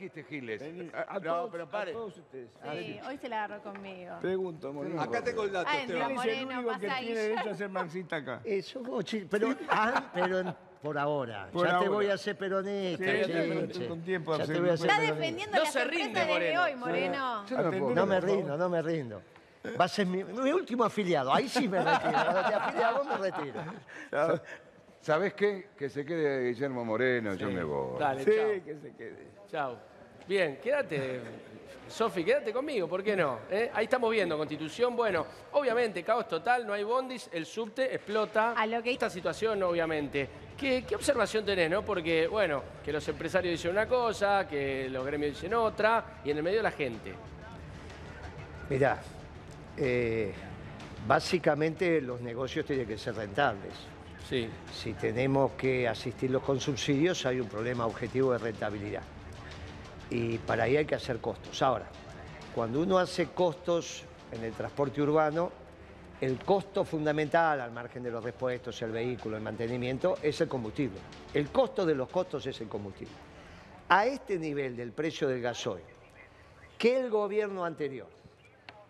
dijiste Giles. Ah, a no, todos- pero a pare. todos ustedes. Sí, hoy se la agarró conmigo. Pregunto, Moreno. Acá tengo el dato, Ah, Esteban. ¿Quién es el Moreno, único que ahí tiene derecho a ser marxista acá? Chi- pero, ah, pero en- por ahora. Por ya te ahora. voy a hacer peronista. Sí, che, pero che. con tiempo Ya te voy a hacer Está peronista. defendiendo No las se rinde, desde Moreno. hoy, Moreno. No. No me rindo, no me rindo. Va a ser mi, mi último afiliado. Ahí sí me retiro. Cuando te a vos me retiro. ¿Sabés qué? Que se quede Guillermo Moreno, yo me voy. Dale, Sí, chao. que se quede. Chao. Bien, quédate, Sofi, quédate conmigo, ¿por qué no? ¿Eh? Ahí estamos viendo, Constitución, bueno, obviamente, caos total, no hay bondis, el subte explota. A lo que- Esta situación, obviamente. ¿Qué, qué observación tenés, no? Porque, bueno, que los empresarios dicen una cosa, que los gremios dicen otra, y en el medio la gente. Mirá, eh, básicamente los negocios tienen que ser rentables. Sí. Si tenemos que asistirlos con subsidios, hay un problema objetivo de rentabilidad. Y para ahí hay que hacer costos. Ahora, cuando uno hace costos en el transporte urbano, el costo fundamental, al margen de los repuestos, el vehículo, el mantenimiento, es el combustible. El costo de los costos es el combustible. A este nivel del precio del gasoil, que el gobierno anterior,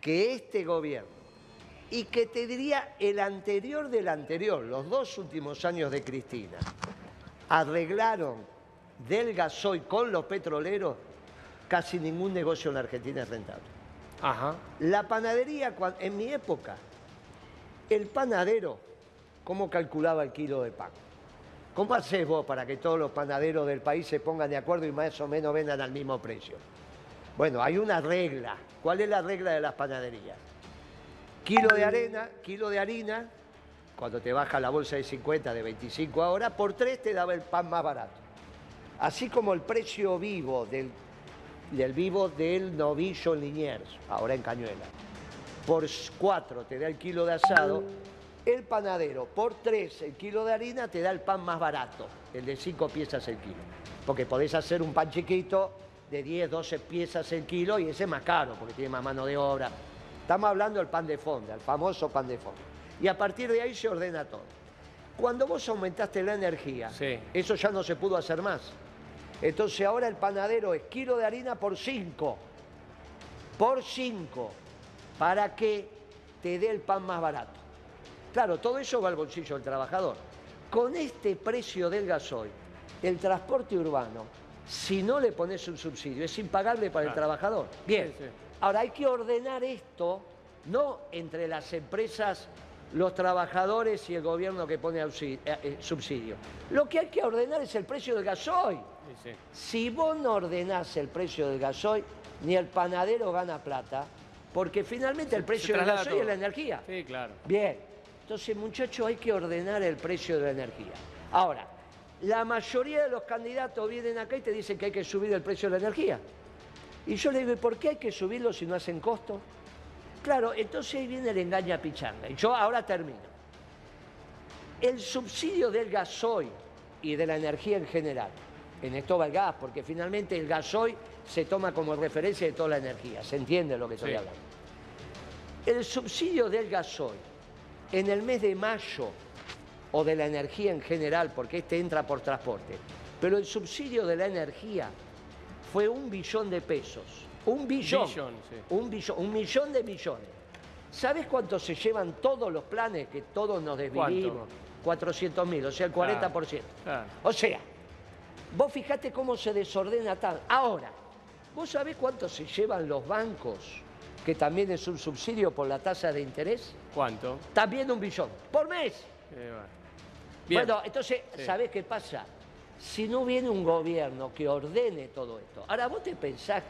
que este gobierno, y que te diría el anterior del anterior, los dos últimos años de Cristina, arreglaron del gasoil con los petroleros, casi ningún negocio en la Argentina es rentable. Ajá. La panadería, en mi época, el panadero, ¿cómo calculaba el kilo de pan? ¿Cómo haces vos para que todos los panaderos del país se pongan de acuerdo y más o menos vendan al mismo precio? Bueno, hay una regla. ¿Cuál es la regla de las panaderías? Kilo de arena, kilo de harina, cuando te baja la bolsa de 50 de 25 ahora, por 3 te daba el pan más barato. Así como el precio vivo del, del vivo del novillo en Liniers, ahora en Cañuela. Por 4 te da el kilo de asado, el panadero por 3 el kilo de harina te da el pan más barato, el de 5 piezas el kilo. Porque podés hacer un pan chiquito de 10, 12 piezas el kilo y ese es más caro porque tiene más mano de obra. Estamos hablando del pan de fonda, el famoso pan de fonda. Y a partir de ahí se ordena todo. Cuando vos aumentaste la energía, Sí. eso ya no se pudo hacer más. Entonces ahora el panadero es kilo de harina por 5. Por 5. Para que te dé el pan más barato. Claro, todo eso va al bolsillo del trabajador. Con este precio del gasoil, el transporte urbano, si no le pones un subsidio, es impagable para el trabajador. Bien, Sí, sí. ahora hay que ordenar esto, no entre las empresas, los trabajadores y el gobierno que pone eh, eh, subsidio. Lo que hay que ordenar es el precio del gasoil. Sí. Si vos no ordenás el precio del gasoil, ni el panadero gana plata, porque finalmente el precio del gasoil todo. es la energía. Sí, claro. Bien, entonces muchachos hay que ordenar el precio de la energía. Ahora, la mayoría de los candidatos vienen acá y te dicen que hay que subir el precio de la energía. Y yo le digo, ¿y por qué hay que subirlo si no hacen costo? Claro, entonces ahí viene el engaña pichanga. Y yo ahora termino. El subsidio del gasoil y de la energía en general, en esto va el gas, porque finalmente el gasoil se toma como referencia de toda la energía, se entiende lo que estoy Sí. hablando. El subsidio del gasoil en el mes de mayo o de la energía en general, porque este entra por transporte, pero el subsidio de la energía fue un billón de pesos. Un billón. Billón, sí. Un billón, un millón de millones. ¿Sabes cuánto se llevan todos los planes que todos nos desvivimos? 400 mil, o sea, el 40%. Claro. O sea, vos fijate cómo se desordena tan. Ahora, ¿vos sabés cuánto se llevan los bancos, que también es un subsidio por la tasa de interés? ¿Cuánto? También un billón, por mes. Eh, bueno. Entonces, Sí. ¿sabés qué pasa? Si no viene un gobierno que ordene todo esto. Ahora, ¿vos te pensás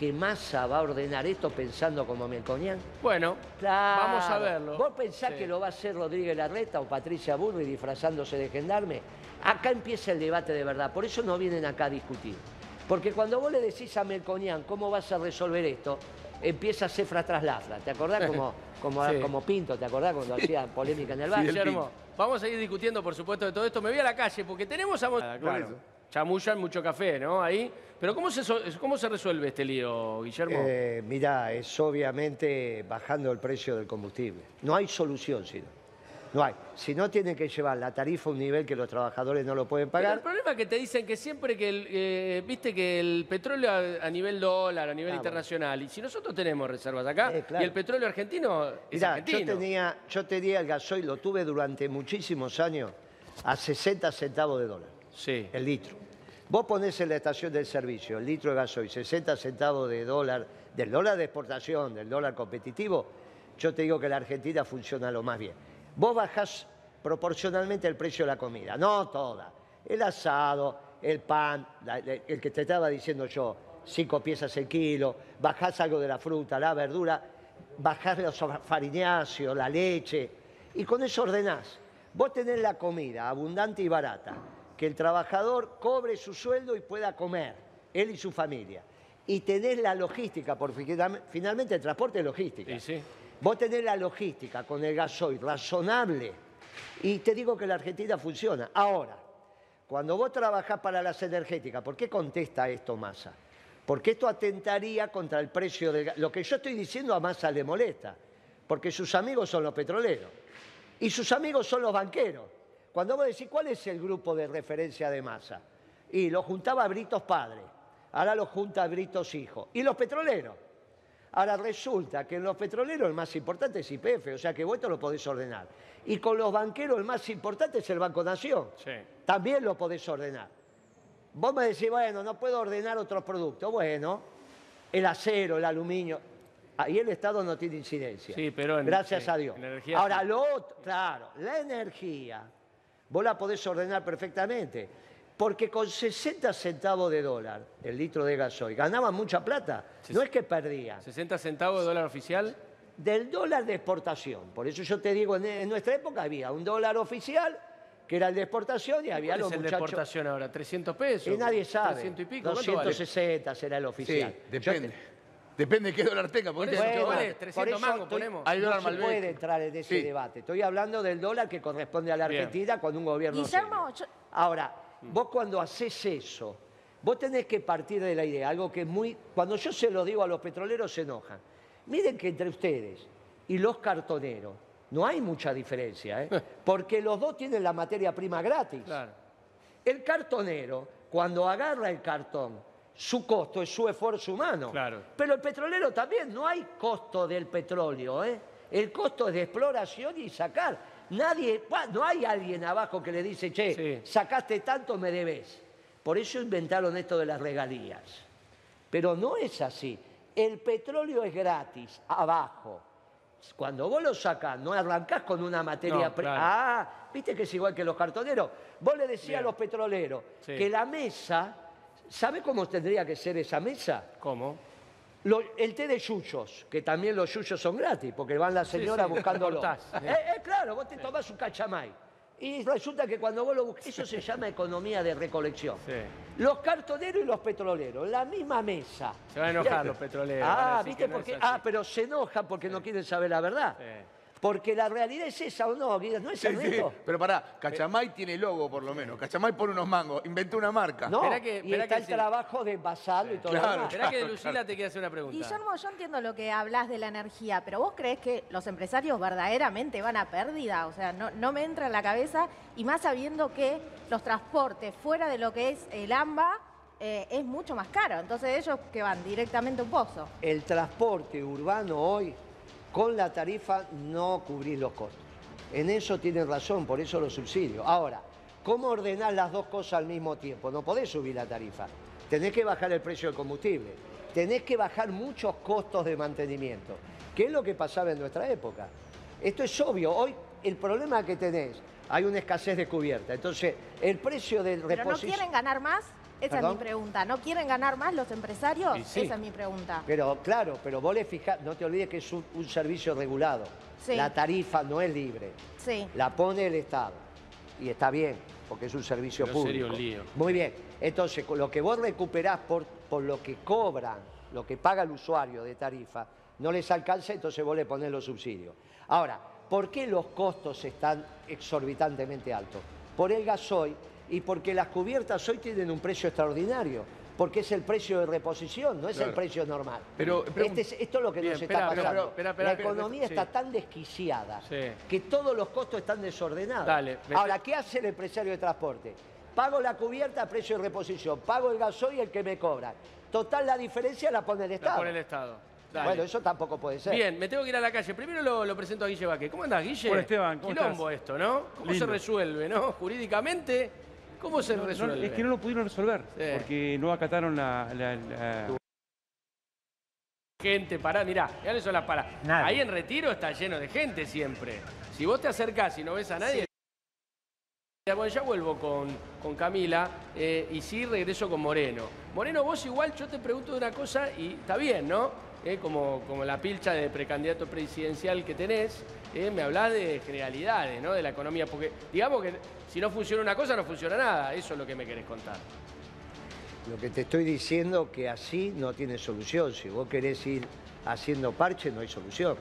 que Massa va a ordenar esto pensando como Melconian? Bueno, Claro. vamos a verlo. ¿Vos pensás Sí. que lo va a hacer Rodríguez Larreta o Patricia Burri disfrazándose de gendarme? Acá empieza el debate de verdad, por eso no vienen acá a discutir. Porque cuando vos le decís a Melconian cómo vas a resolver esto, empieza a ser fra tras lafra. ¿Te acordás como, como, Sí. como Pinto? ¿Te acordás cuando hacía polémica en el bar? Guillermo, vamos a ir discutiendo, por supuesto, de todo esto. Me voy a la calle porque tenemos a... Mon- Claro. Chamullan mucho café, ¿no? Ahí. Pero ¿cómo se, ¿cómo se resuelve este lío, Guillermo? Eh, mirá, es obviamente bajando el precio del combustible. No hay solución, sino. No hay. Si no, tienen que llevar la tarifa a un nivel que los trabajadores no lo pueden Pero el pagar. problema es que te dicen que siempre que el, eh, viste que el petróleo a, a nivel dólar, a nivel Ah, internacional, y si nosotros tenemos reservas acá, Eh, claro. y el petróleo argentino es Mirá, yo argentino. tenía, yo tenía el gasoil, lo tuve durante muchísimos años, a 60 centavos de dólar. Sí. el litro. Vos ponés en la estación del servicio el litro de gasoil 60 centavos de dólar, del dólar de exportación, del dólar competitivo, yo te digo que la Argentina funciona lo más bien. Vos bajás proporcionalmente el precio de la comida, no toda. El asado, el pan, el que te estaba diciendo yo, cinco piezas el kilo, bajás algo de la fruta, la verdura, bajás los farináceos, la leche, y con eso ordenás. Vos tenés la comida abundante y barata, que el trabajador cobre su sueldo y pueda comer, él y su familia. Y tenés la logística, porque finalmente- el transporte es logística. Sí, sí. Vos tenés la logística con el gasoil razonable y te digo que la Argentina funciona. Ahora, cuando vos trabajás para las energéticas, ¿por qué contesta esto Massa? Porque esto atentaría contra el precio del gas. Lo que yo estoy diciendo a Massa le molesta, porque sus amigos son los petroleros y sus amigos son los banqueros. Cuando vos decís, ¿cuál es el grupo de referencia de Massa? Y lo juntaba Britos padre, ahora lo junta Britos hijo. Y los petroleros. Ahora resulta que en los petroleros el más importante es IPF, o sea que vos esto lo podés ordenar. Y con los banqueros el más importante es el Banco Nación. Sí. También lo podés ordenar. Vos me decís, bueno, no puedo ordenar otros productos. Bueno, el acero, el aluminio. Ahí el Estado no tiene incidencia. Sí, pero en- Gracias a Dios. en energía Ahora, sí. lo otro, claro, la energía, vos la podés ordenar perfectamente. Porque con 60 centavos de dólar el litro de gasoil ganaban mucha plata. No es que perdían. 60 centavos de dólar oficial. Del dólar de exportación. Por eso yo te digo, en, nuestra época había un dólar oficial, que era el de exportación, y había ¿Cuál los es el de exportación ahora? ¿300 pesos? Y nadie sabe. 300 y pico. ¿Cuánto vale? 260 será el Sí, oficial. depende. Yo te- Depende de qué dólar tenga. porque Por eso, este- ¿cuál Bueno, es? 300 por eso mangos estoy- ponemos. Hay dólar no se Malbec. puede entrar en ese Sí. debate. Estoy hablando del dólar que corresponde a la Bien. Argentina con un gobierno Guillermo, serio. yo- Ahora, vos cuando haces eso, vos tenés que partir de la idea, algo que es muy... Cuando yo se lo digo a los petroleros se enojan. Miren que entre ustedes y los cartoneros no hay mucha diferencia, ¿eh? porque los dos tienen la materia prima gratis. Claro. El cartonero, cuando agarra el cartón, su costo es su esfuerzo humano. Claro. Pero el petrolero también, no hay costo del petróleo, ¿eh? El costo es de exploración y sacar. Nadie, no hay alguien abajo que le dice, che, Sí. sacaste tanto, me debes. Por eso inventaron esto de las regalías. Pero no es así. El petróleo es gratis, abajo. Cuando vos lo sacás, no arrancás con una materia No, prima. claro. Ah, viste que es igual que los cartoneros. Vos le decías a los petroleros Sí. que la mesa, ¿sabe cómo tendría que ser esa mesa? ¿Cómo? Lo- el té de yuyos, que también los yuyos son gratis, porque van las señoras sí, buscándolo. cortás. Eh, eh, claro, vos te tomás un cachamay. Y resulta que cuando vos lo buscas, eso se llama economía de recolección. Sí. Los cartoneros y los petroleros, la misma mesa. Se van a enojar los petroleros, van a Ah, decir ¿viste que no por es qué? así. Ah, pero se enojan porque no quieren saber la verdad. Sí. Porque la realidad es esa o no, ¿no es Sí, sí? Pero pará, Cachamay tiene logo por lo menos. Cachamay pone unos mangos, inventó una marca. No, Esperá que- y esperá está que el sí. trabajo de envasarlo y todo lo Claro, demás. Esperá que Lucila te quiere hacer una pregunta. Guillermo, yo entiendo lo que hablas de la energía, pero ¿vos crees que los empresarios verdaderamente van a pérdida? O sea, no, no me entra en la cabeza, y más sabiendo que los transportes fuera de lo que es el AMBA eh, es mucho más caro. Entonces ellos que van directamente a un pozo. el transporte urbano hoy, con la tarifa no cubrís los costos. En eso tienen razón, por eso los subsidios. Ahora, ¿cómo ordenar las dos cosas al mismo tiempo? No podés subir la tarifa. Tenés que bajar el precio del combustible. Tenés que bajar muchos costos de mantenimiento, que es lo que pasaba en nuestra época. Esto es obvio. Hoy el problema que tenés, hay una escasez de cubierta. Entonces, el precio del ¿Pero no reposición... quieren ganar más? Esa ¿Perdón? es mi pregunta. ¿No quieren ganar más los empresarios? Sí. Esa es mi pregunta. Pero claro, pero vos le fijás, no te olvides que es un, un servicio regulado. Sí. La tarifa no es libre, Sí. la pone el Estado. Y está bien, porque es un servicio Pero sería público. un lío. Muy bien. Entonces, lo que vos recuperás por, por lo que cobran, lo que paga el usuario de tarifa, no les alcanza, entonces vos le ponés los subsidios. Ahora, ¿por qué los costos están exorbitantemente altos? Por el gasoil y porque las cubiertas hoy tienen un precio extraordinario. porque es el precio de reposición, no es el precio normal. Pero, pregun- Este es- esto es lo que Bien, nos está pero- pasando. pero- espera, espera, la economía sí. está tan desquiciada Sí. que todos los costos están desordenados. Dale, Ahora, ¿qué hace el empresario de transporte? Pago la cubierta a precio de reposición, pago el gasoil y el que me cobra. Total, la diferencia la pone el La Estado. pone el Estado. Dale. Bueno, eso tampoco puede ser. Bien, me tengo que ir a la calle. Primero lo, lo presento a Guille Vaque. ¿Cómo andás, Guille? Hola, Esteban, ¿cómo Quilombo estás? esto, ¿no? ¿Cómo se resuelve, no? Jurídicamente, ¿cómo se No, no, resuelve? es que no lo pudieron resolver, Sí. porque no acataron la... la- la- Gente, pará, mirá, mirá eso las paras. Nadie. Ahí en retiro está lleno de gente siempre. Si vos te acercás y no ves a nadie. Ya, Bueno, ya vuelvo con, con Camila eh, y sí regreso con Moreno. Moreno, vos igual yo te pregunto de una cosa y está bien, ¿no? Eh, como, como la pilcha de precandidato presidencial que tenés, eh, me hablás de generalidades, ¿no? De la economía, porque digamos que si no funciona una cosa, no funciona nada. Eso es lo que me querés contar. Lo que te estoy diciendo que así no tiene solución. Si vos querés ir haciendo parche, no hay solución.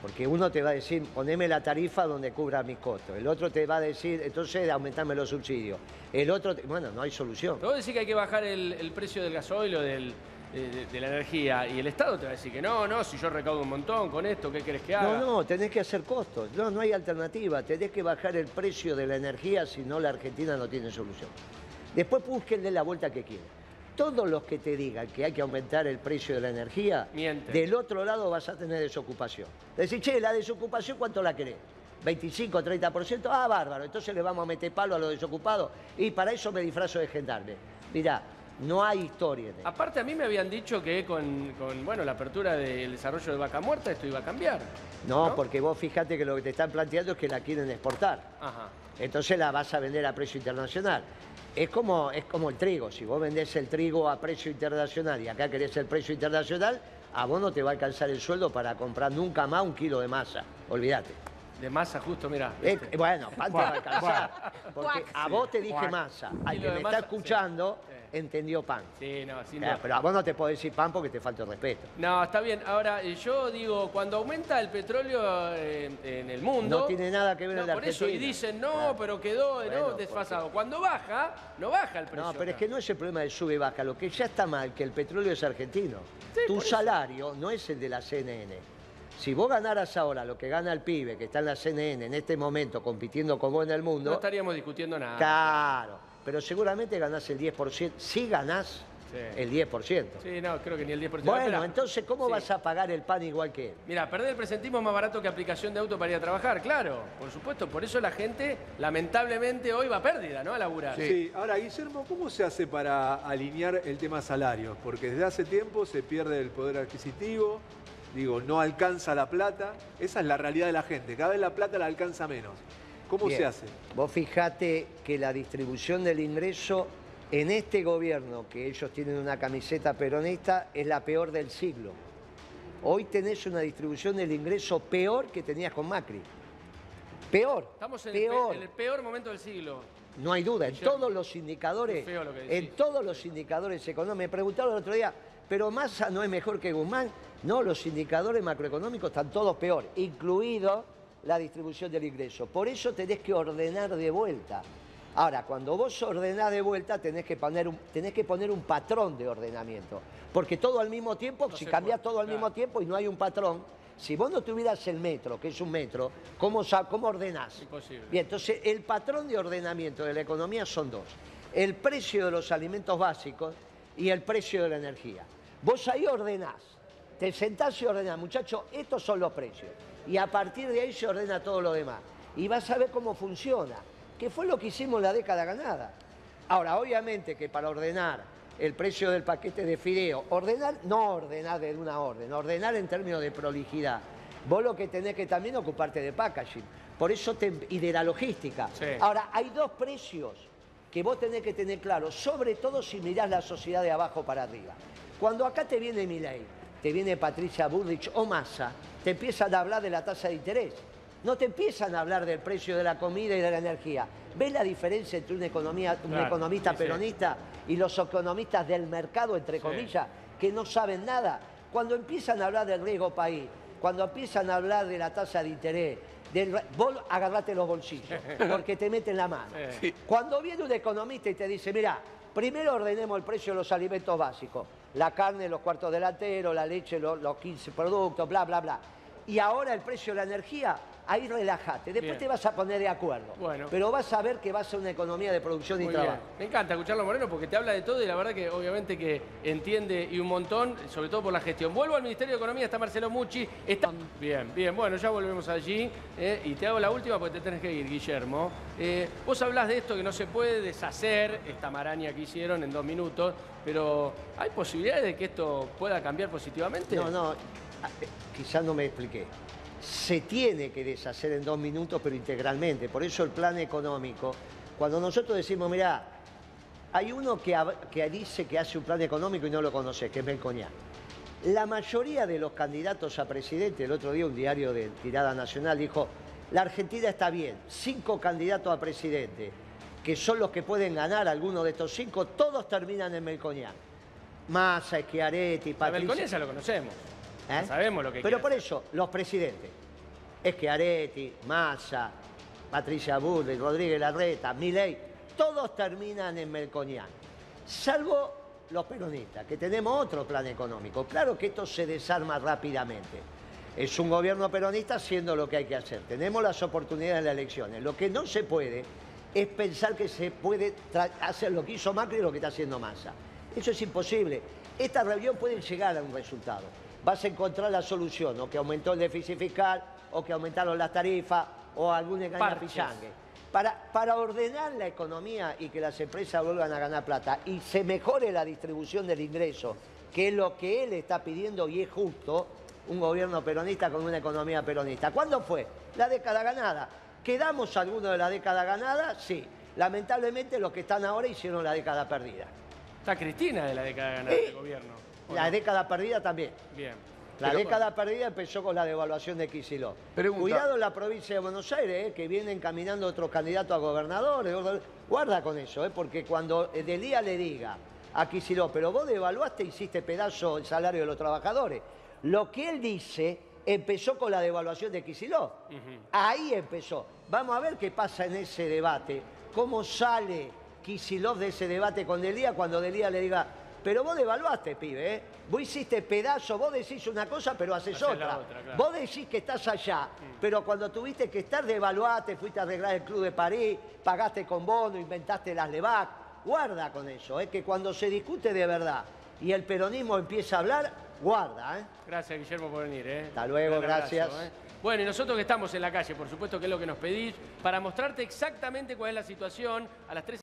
Porque uno te va a decir, poneme la tarifa donde cubra mis costos. El otro te va a decir, entonces aumentame los subsidios. El otro, te- bueno, no hay solución. Vos decís que hay que bajar el, el precio del gasoil o del, de, la energía y el Estado te va a decir que no, no, si yo recaudo un montón con esto, ¿qué querés que haga? No, no, tenés que hacer costos. No, no hay alternativa. Tenés que bajar el precio de la energía, si no la Argentina no tiene solución. Después búsquenle la vuelta que quieran. Todos los que te digan que hay que aumentar el precio de la energía, Mienten. del otro lado vas a tener desocupación. Decís, che, la desocupación, ¿cuánto la querés? 25, 30%, ah, bárbaro, entonces le vamos a meter palo a los desocupados y para eso me disfrazo de gendarme. Mirá, no hay historia en. Aparte a mí me habían dicho que con, con, bueno, la apertura del desarrollo de Vaca Muerta esto iba a cambiar. No, porque vos fíjate que lo que te están planteando es que la quieren exportar. Ajá. entonces la vas a vender a precio internacional. Es como, es como el trigo, si vos vendés el trigo a precio internacional y acá querés el precio internacional, a vos no te va a alcanzar el sueldo para comprar nunca más un kilo de masa, olvídate. De masa justo, mira. Eh, bueno, pan te va a alcanzar, porque a vos te dije masa, al que de me está escuchando sí. entendió pan. Sí, no, sin Eh, duda. pero a vos no te puedo decir pan porque te falta el respeto. No, está bien. Ahora, eh, yo digo, cuando aumenta el petróleo eh, en el mundo... No tiene nada que ver en la por eso, y dicen, no, Claro. pero quedó ¿no? Bueno, desfasado. Cuando baja, no baja el precio. No, pero es que no es el problema de sube y baja. Lo que ya está mal, que el petróleo es argentino. Sí, tu salario no es el de la CNN. Si vos ganaras ahora lo que gana el pibe que está en la CNN en este momento compitiendo con vos en el No mundo, estaríamos discutiendo nada. claro, pero seguramente ganás el 10%. Si ganás Sí. el 10%. Sí, no, creo que ni el 10%. Bueno, Espera. entonces, ¿cómo Sí. vas a pagar el pan igual que él? Mira, perder el presentismo es más barato que aplicación de auto para ir a trabajar, claro, por supuesto. Por eso la gente, lamentablemente, hoy va a pérdida, ¿no? A laburar. Sí. ahora Guillermo, ¿cómo se hace para alinear el tema salarios? Porque desde hace tiempo se pierde el poder adquisitivo, digo, no alcanza la plata, esa es la realidad de la gente, cada vez la plata la alcanza menos. ¿Cómo Bien. se hace? Vos fijate que la distribución del ingreso en este gobierno, que ellos tienen una camiseta peronista, es la peor del siglo. Hoy tenés una distribución del ingreso peor que tenías con Macri. Peor, Estamos en el, peor. pe- en el peor momento del siglo. No hay duda, en todos los indicadores, lo en todos los indicadores económicos. Me preguntaron el otro día, ¿pero Massa no es mejor que Guzmán? No, los indicadores macroeconómicos están todos peor, incluido la distribución del ingreso. Por eso tenés que ordenar de vuelta. Ahora, cuando vos ordenás de vuelta, tenés que poner un, tenés que poner un patrón de ordenamiento. Porque todo al mismo tiempo, No si puede, todo al claro. mismo tiempo y no hay un patrón, si vos no tuvieras el metro, que es un metro, ¿cómo, cómo ordenás? Imposible. Bien, entonces el patrón de ordenamiento de la economía son dos. El precio de los alimentos básicos y el precio de la energía. Vos ahí ordenás, te sentás y ordenás, muchachos, estos son los precios. Y a partir de ahí se ordena todo lo demás. Y vas a ver cómo funciona, que fue lo que hicimos en la década ganada. Ahora, obviamente que para ordenar el precio del paquete de fideo, ordenar, no ordenar de una orden, ordenar en términos de prolijidad. Vos lo que tenés que también ocuparte de packaging. Por eso te- y de la logística. Sí. Ahora, hay dos precios que vos tenés que tener claro, sobre todo si mirás la sociedad de abajo para arriba. Cuando acá te viene Milei, te viene Patricia Bullrich o Massa, te empiezan a hablar de la tasa de interés. No te empiezan a hablar del precio de la comida y de la energía. ¿Ves la diferencia entre una economía, un Claro, economista sí, sí. peronista y los economistas del mercado, entre Sí. comillas, que no saben nada? Cuando empiezan a hablar del riesgo país, cuando empiezan a hablar de la tasa de interés, del vos agarrate los bolsillos, porque te meten la mano. Cuando viene un economista y te dice, mira, primero ordenemos el precio de los alimentos básicos, la carne, los cuartos delanteros, la leche, los, los 15 productos, bla, bla, bla. Y ahora el precio de la energía, ahí relájate, después Bien. te vas a poner de acuerdo. Bueno. Pero vas a ver que va a ser una economía de producción y bien. trabajo. Me encanta escucharlo Moreno porque te habla de todo y la verdad que obviamente que entiende y un montón, sobre todo por la gestión. Vuelvo al Ministerio de Economía, está Marcelo Mucci. Está... Bien, bien, bueno, ya volvemos allí. eh, y te hago la última porque te tenés que ir, Guillermo. Eh, vos hablás de esto que no se puede deshacer, esta maraña que hicieron en dos minutos, pero ¿hay posibilidades de que esto pueda cambiar positivamente? No, no, quizás no me expliqué. Se tiene que deshacer en dos minutos, pero integralmente. Por eso el plan económico, cuando nosotros decimos, mira, hay uno que, que dice que hace un plan económico y no lo conoce, que es Melcoñán. La mayoría de los candidatos a presidente, el otro día un diario de tirada nacional dijo, la Argentina está bien, cinco candidatos a presidente, que son los que pueden ganar, algunos de estos cinco, todos terminan en Melcoñán. Massa, Schiaretti, Patricia... Belconia ya lo conocemos. ¿Eh? Sabemos lo que Pero por hacer. eso, los presidentes, Schiaretti, Massa, Patricia Bullrich, Rodríguez Larreta, Milei, todos terminan en Melconian. Salvo los peronistas, que tenemos otro plan económico. Claro que esto se desarma rápidamente. Es un gobierno peronista haciendo lo que hay que hacer. Tenemos las oportunidades en las elecciones. Lo que no se puede es pensar que se puede hacer lo que hizo Macri y lo que está haciendo Massa. Eso es imposible. Esta reunión puede llegar a un resultado. Vas a encontrar la solución, o que aumentó el déficit fiscal, o que aumentaron las tarifas, o algún engaño. Para, para ordenar la economía y que las empresas vuelvan a ganar plata y se mejore la distribución del ingreso, que es lo que él está pidiendo y es justo, un gobierno peronista con una economía peronista. ¿Cuándo fue? La década ganada. ¿Quedamos algunos de la década ganada? Sí. Lamentablemente los que están ahora hicieron la década perdida. Está Cristina de la década ganada Eh, del gobierno. ¿O La no? década perdida también. Bien. La Pero- década perdida empezó con la devaluación de Kicillof. Pregunta. Cuidado en la provincia de Buenos Aires, eh, que vienen caminando otros candidatos a gobernadores. Guarda con eso, eh, porque cuando eh, Delía le diga a Kicillof, pero vos devaluaste, hiciste pedazo el salario de los trabajadores. Lo que él dice empezó con la devaluación de Kicillof. Ahí empezó. Vamos a ver qué pasa en ese debate. Cómo sale Kicillof de ese debate con Delía cuando Delía le diga, pero vos devaluaste, pibe, ¿eh? Vos hiciste pedazo, vos decís una cosa, pero haces Hacés otra. otra, claro. Vos decís que estás allá, pero cuando tuviste que estar, devaluaste, fuiste a arreglar el Club de París, pagaste con bono, inventaste las LEVAC. Guarda con eso, ¿eh? que cuando se discute de verdad y el peronismo empieza a hablar, guarda, ¿eh? Gracias, Guillermo, por venir. ¿eh? Hasta luego, abrazo, gracias. ¿eh? Bueno, y nosotros que estamos en la calle, por supuesto que es lo que nos pedís, para mostrarte exactamente cuál es la situación a las 3.